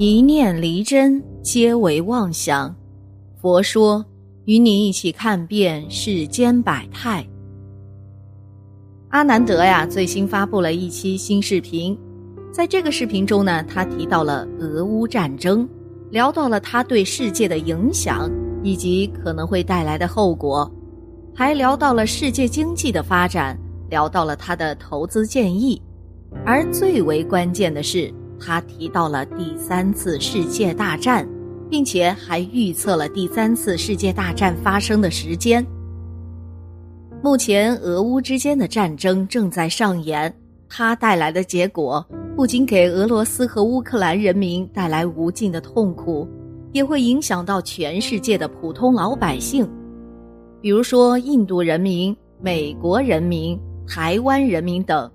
一念离真，皆为妄想。佛说，与你一起看遍世间百态。阿南德呀，最新发布了一期新视频，在这个视频中呢，他提到了俄乌战争，聊到了他对世界的影响以及可能会带来的后果，还聊到了世界经济的发展，聊到了他的投资建议，而最为关键的是，他提到了第三次世界大战。并且还预测了第三次世界大战发生的时间。目前，俄乌之间的战争正在上演，它带来的结果不仅给俄罗斯和乌克兰人民带来无尽的痛苦，也会影响到全世界的普通老百姓，比如说印度人民、美国人民、台湾人民等。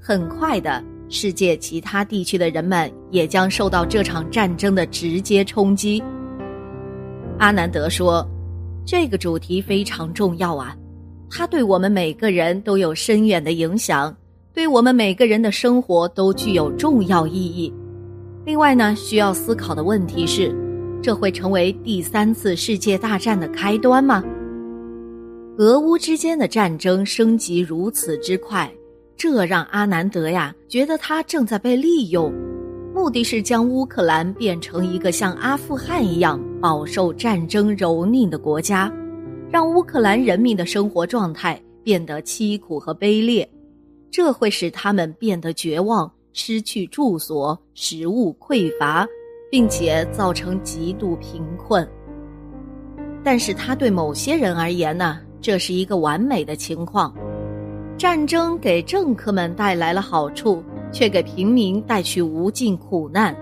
很快的。世界其他地区的人们也将受到这场战争的直接冲击。阿南德说：“这个主题非常重要啊，它对我们每个人都有深远的影响，对我们每个人的生活都具有重要意义。另外呢，需要思考的问题是：这会成为第三次世界大战的开端吗？俄乌之间的战争升级如此之快。”这让阿南德呀觉得他正在被利用，目的是将乌克兰变成一个像阿富汗一样饱受战争蹂躏的国家，让乌克兰人民的生活状态变得凄苦和卑劣，这会使他们变得绝望，失去住所，食物匮乏，并且造成极度贫困。但是他对某些人而言呢，这是一个完美的情况。战争给政客们带来了好处，却给平民带去无尽苦难。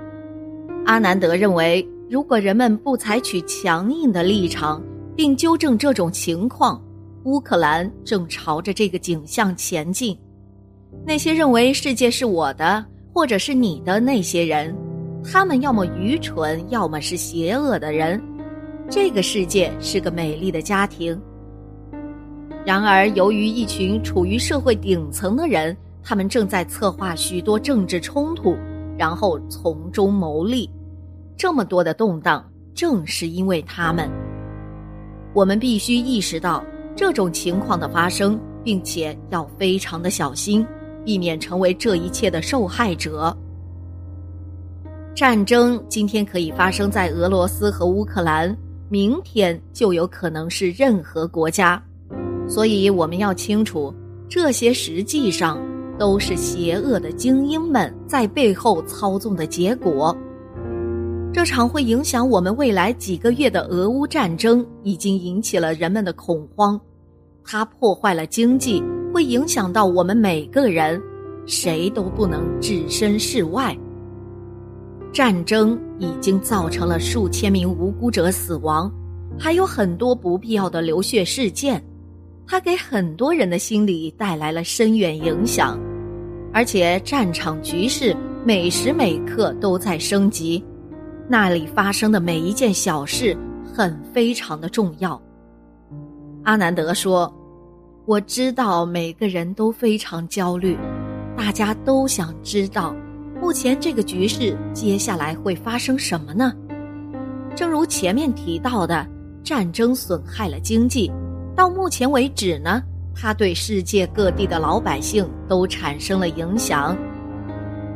阿南德认为，如果人们不采取强硬的立场，并纠正这种情况，乌克兰正朝着这个景象前进。那些认为世界是我的或者是你的那些人，他们要么愚蠢，要么是邪恶的人。这个世界是个美丽的家庭。然而，由于一群处于社会顶层的人，他们正在策划许多政治冲突，然后从中牟利。这么多的动荡，正是因为他们。我们必须意识到这种情况的发生，并且要非常的小心，避免成为这一切的受害者。战争今天可以发生在俄罗斯和乌克兰，明天就有可能是任何国家。所以我们要清楚，这些实际上都是邪恶的精英们在背后操纵的结果。这场会影响我们未来几个月的俄乌战争已经引起了人们的恐慌，它破坏了经济，会影响到我们每个人，谁都不能置身事外。战争已经造成了数千名无辜者死亡，还有很多不必要的流血事件。它给很多人的心理带来了深远影响，而且战场局势每时每刻都在升级，那里发生的每一件小事很非常的重要。阿南德说：“我知道每个人都非常焦虑，大家都想知道，目前这个局势接下来会发生什么呢？正如前面提到的，战争损害了经济。”到目前为止呢，它对世界各地的老百姓都产生了影响。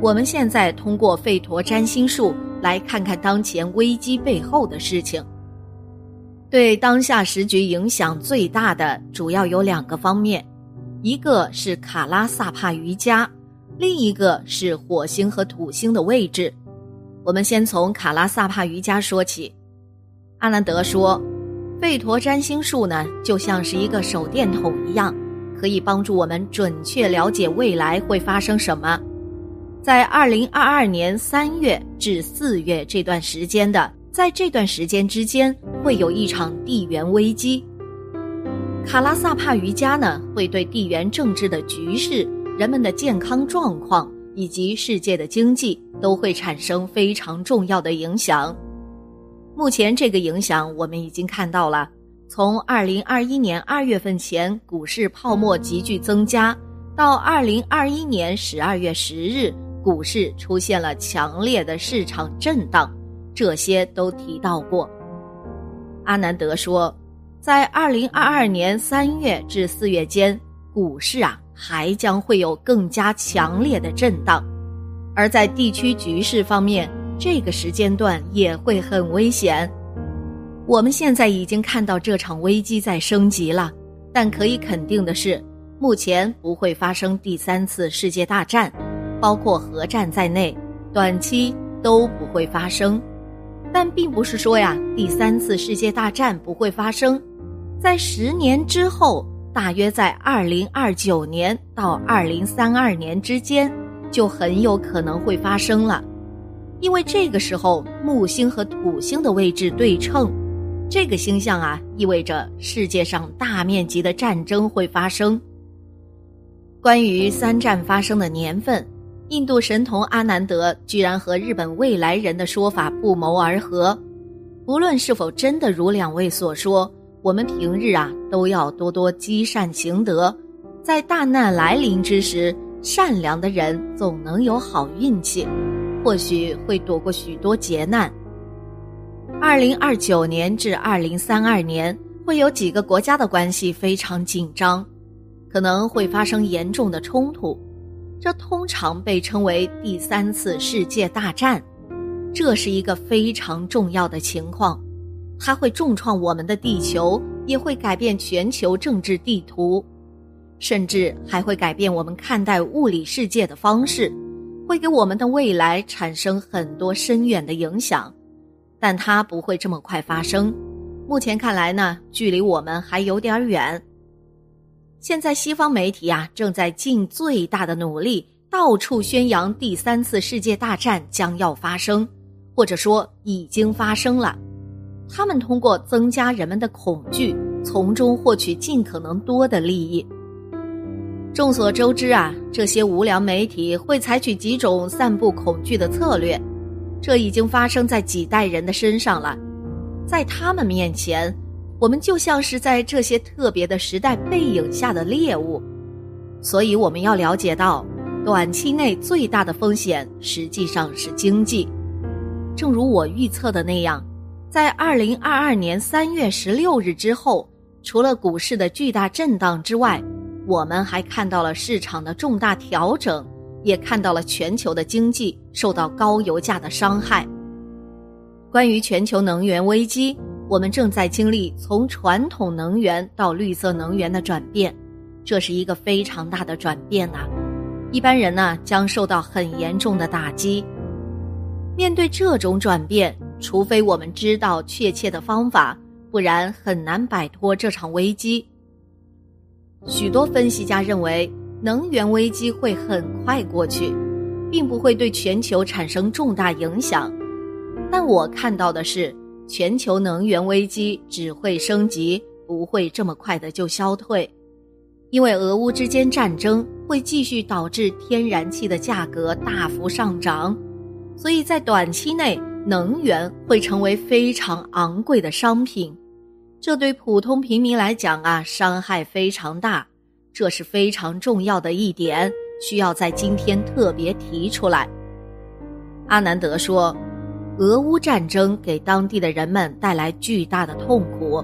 我们现在通过吠陀占星术来看看当前危机背后的事情。对当下时局影响最大的主要有两个方面，一个是卡拉萨帕瑜伽，另一个是火星和土星的位置。我们先从卡拉萨帕瑜伽说起。阿南德说。吠陀占星术呢，就像是一个手电筒一样，可以帮助我们准确了解未来会发生什么。在二零二二年三月至四月这段时间的，在这段时间之间，会有一场地缘危机。卡拉萨帕瑜伽呢，会对地缘政治的局势、人们的健康状况以及世界的经济都会产生非常重要的影响。目前这个影响我们已经看到了，从二零二一年二月份前股市泡沫急剧增加，到二零二一年十二月十日股市出现了强烈的市场震荡，这些都提到过。阿南德说，在二零二二年三月至四月间，股市啊还将会有更加强烈的震荡，而在地区局势方面，这个时间段也会很危险。我们现在已经看到这场危机在升级了，但可以肯定的是，目前不会发生第三次世界大战，包括核战在内，短期都不会发生。但并不是说呀，第三次世界大战不会发生，在十年之后，大约在二零二九年到二零三二年之间，就很有可能会发生了，因为这个时候木星和土星的位置对称。这个星象啊，意味着世界上大面积的战争会发生。关于三战发生的年份，印度神童阿南德居然和日本未来人的说法不谋而合。不论是否真的如两位所说，我们平日啊都要多多积善行德，在大难来临之时，善良的人总能有好运气，或许会躲过许多劫难。二零二九年至二零三二年，会有几个国家的关系非常紧张，可能会发生严重的冲突，这通常被称为第三次世界大战。这是一个非常重要的情况，它会重创我们的地球，也会改变全球政治地图，甚至还会改变我们看待物理世界的方式，会给我们的未来产生很多深远的影响。但它不会这么快发生，目前看来呢，距离我们还有点远。现在西方媒体啊，正在尽最大的努力，到处宣扬第三次世界大战将要发生，或者说已经发生了。他们通过增加人们的恐惧，从中获取尽可能多的利益。众所周知啊，这些无良媒体会采取几种散布恐惧的策略。这已经发生在几代人的身上了，在他们面前，我们就像是在这些特别的时代背影下的猎物，所以我们要了解到，短期内最大的风险实际上是经济。正如我预测的那样，在二零二二年三月十六日之后，除了股市的巨大震荡之外，我们还看到了市场的重大调整。也看到了全球的经济受到高油价的伤害。关于全球能源危机，我们正在经历从传统能源到绿色能源的转变，这是一个非常大的转变呐。一般人呢将受到很严重的打击。面对这种转变，除非我们知道确切的方法，不然很难摆脱这场危机。许多分析家认为。能源危机会很快过去，并不会对全球产生重大影响。但我看到的是，全球能源危机只会升级，不会这么快的就消退。因为俄乌之间战争会继续导致天然气的价格大幅上涨，所以在短期内，能源会成为非常昂贵的商品。这对普通平民来讲啊，伤害非常大。这是非常重要的一点，需要在今天特别提出来。阿南德说：“俄乌战争给当地的人们带来巨大的痛苦，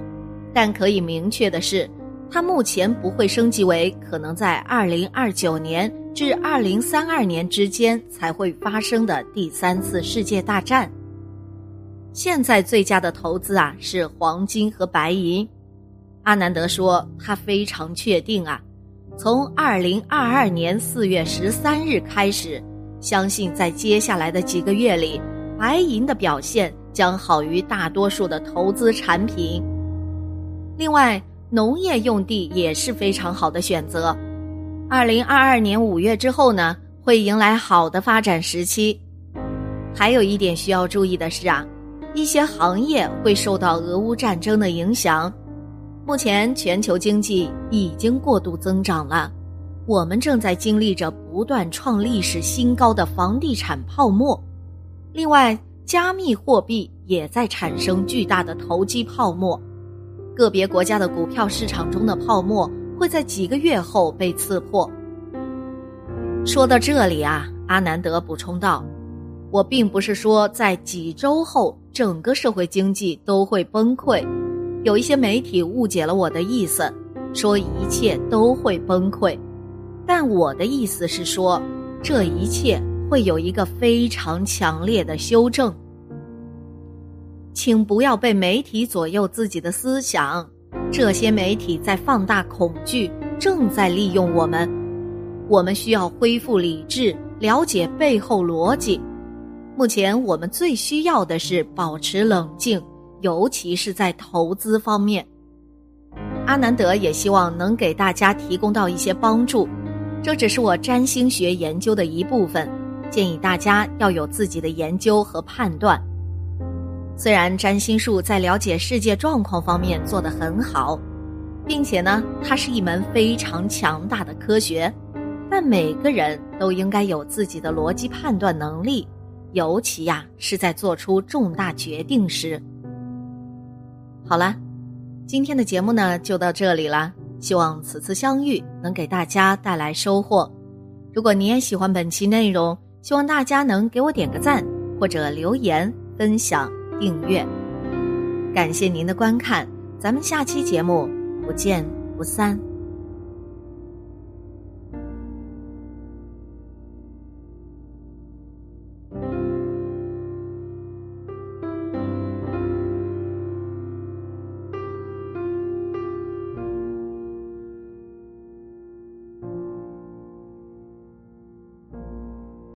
但可以明确的是，它目前不会升级为可能在二零二九年至二零三二年之间才会发生的第三次世界大战。现在最佳的投资啊是黄金和白银。”阿南德说：“他非常确定啊。”从二零二二年四月十三日开始，相信在接下来的几个月里，白银的表现将好于大多数的投资产品。另外，农业用地也是非常好的选择。二零二二年五月之后呢，会迎来好的发展时期。还有一点需要注意的是啊，一些行业会受到俄乌战争的影响。目前全球经济已经过度增长了，我们正在经历着不断创历史新高的房地产泡沫。另外，加密货币也在产生巨大的投机泡沫，个别国家的股票市场中的泡沫会在几个月后被刺破。说到这里啊，阿南德补充道：“我并不是说在几周后整个社会经济都会崩溃，有一些媒体误解了我的意思，说一切都会崩溃。但我的意思是说，这一切会有一个非常强烈的修正。请不要被媒体左右自己的思想，这些媒体在放大恐惧，正在利用我们。我们需要恢复理智。”了解背后逻辑。目前我们最需要的是保持冷静，尤其是在投资方面。阿南德也希望能给大家提供到一些帮助。这只是我占星学研究的一部分，建议大家要有自己的研究和判断。虽然占星术在了解世界状况方面做得很好，并且呢，它是一门非常强大的科学。但每个人都应该有自己的逻辑判断能力，尤其呀是在做出重大决定时。好了，今天的节目呢就到这里了，希望此次相遇能给大家带来收获。如果你也喜欢本期内容，希望大家能给我点个赞，或者留言、分享、订阅。感谢您的观看，咱们下期节目不见不散。